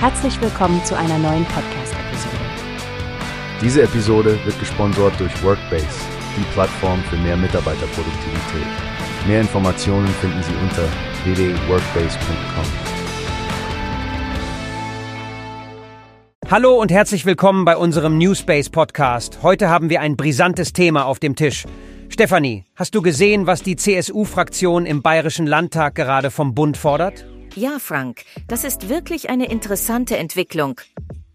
Herzlich willkommen zu einer neuen Podcast-Episode. Diese Episode wird gesponsert durch Workbase, die Plattform für mehr Mitarbeiterproduktivität. Mehr Informationen finden Sie unter www.workbase.com. Hallo und herzlich willkommen bei unserem Newspace Podcast. Heute haben wir ein brisantes Thema auf dem Tisch. Stefanie, hast du gesehen, was die CSU-Fraktion im Bayerischen Landtag gerade vom Bund fordert? Ja, Frank, das ist wirklich eine interessante Entwicklung.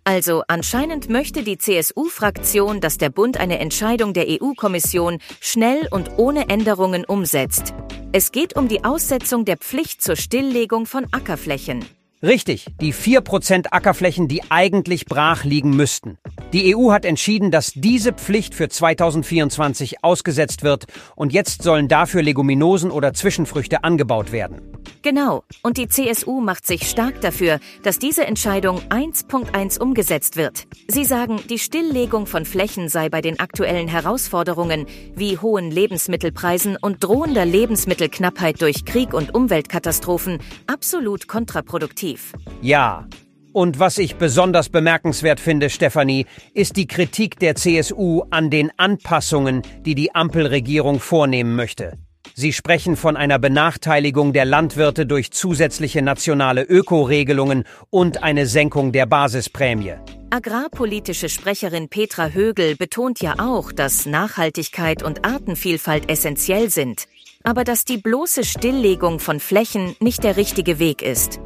Also anscheinend möchte die CSU-Fraktion, dass der Bund eine Entscheidung der EU-Kommission schnell und ohne Änderungen umsetzt. Es geht um die Aussetzung der Pflicht zur Stilllegung von Ackerflächen. Richtig, die 4% Ackerflächen, die eigentlich brach liegen müssten. Die EU hat entschieden, dass diese Pflicht für 2024 ausgesetzt wird und jetzt sollen dafür Leguminosen oder Zwischenfrüchte angebaut werden. Genau, und die CSU macht sich stark dafür, dass diese Entscheidung 1.1 umgesetzt wird. Sie sagen, die Stilllegung von Flächen sei bei den aktuellen Herausforderungen wie hohen Lebensmittelpreisen und drohender Lebensmittelknappheit durch Krieg und Umweltkatastrophen absolut kontraproduktiv. Ja. Und was ich besonders bemerkenswert finde, Stefanie, ist die Kritik der CSU an den Anpassungen, die die Ampelregierung vornehmen möchte. Sie sprechen von einer Benachteiligung der Landwirte durch zusätzliche nationale Ökoregelungen und eine Senkung der Basisprämie. Agrarpolitische Sprecherin Petra Högel betont ja auch, dass Nachhaltigkeit und Artenvielfalt essentiell sind, aber dass die bloße Stilllegung von Flächen nicht der richtige Weg ist.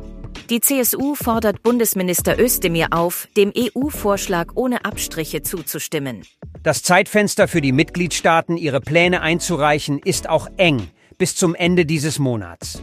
Die CSU fordert Bundesminister Özdemir auf, dem EU-Vorschlag ohne Abstriche zuzustimmen. Das Zeitfenster für die Mitgliedstaaten, ihre Pläne einzureichen, ist auch eng bis zum Ende dieses Monats.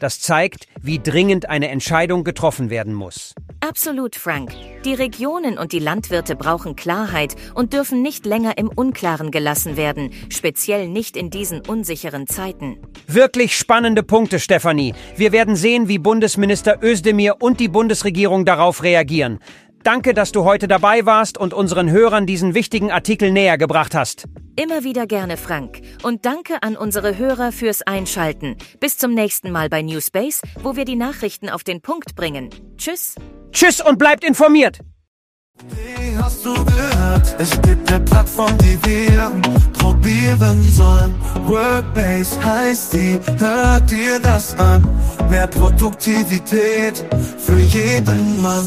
Das zeigt, wie dringend eine Entscheidung getroffen werden muss. Absolut, Frank. Die Regionen und die Landwirte brauchen Klarheit und dürfen nicht länger im Unklaren gelassen werden, speziell nicht in diesen unsicheren Zeiten. Wirklich spannende Punkte, Stefanie. Wir werden sehen, wie Bundesminister Özdemir und die Bundesregierung darauf reagieren. Danke, dass du heute dabei warst und unseren Hörern diesen wichtigen Artikel näher gebracht hast. Immer wieder gerne, Frank. Und danke an unsere Hörer fürs Einschalten. Bis zum nächsten Mal bei Newspace, wo wir die Nachrichten auf den Punkt bringen. Tschüss. Tschüss und bleibt informiert. Wie hast du gehört? Es gibt eine Plattform, die wir probieren sollen. Workbase heißt die, hört dir das an. Mehr Produktivität für jeden Mann.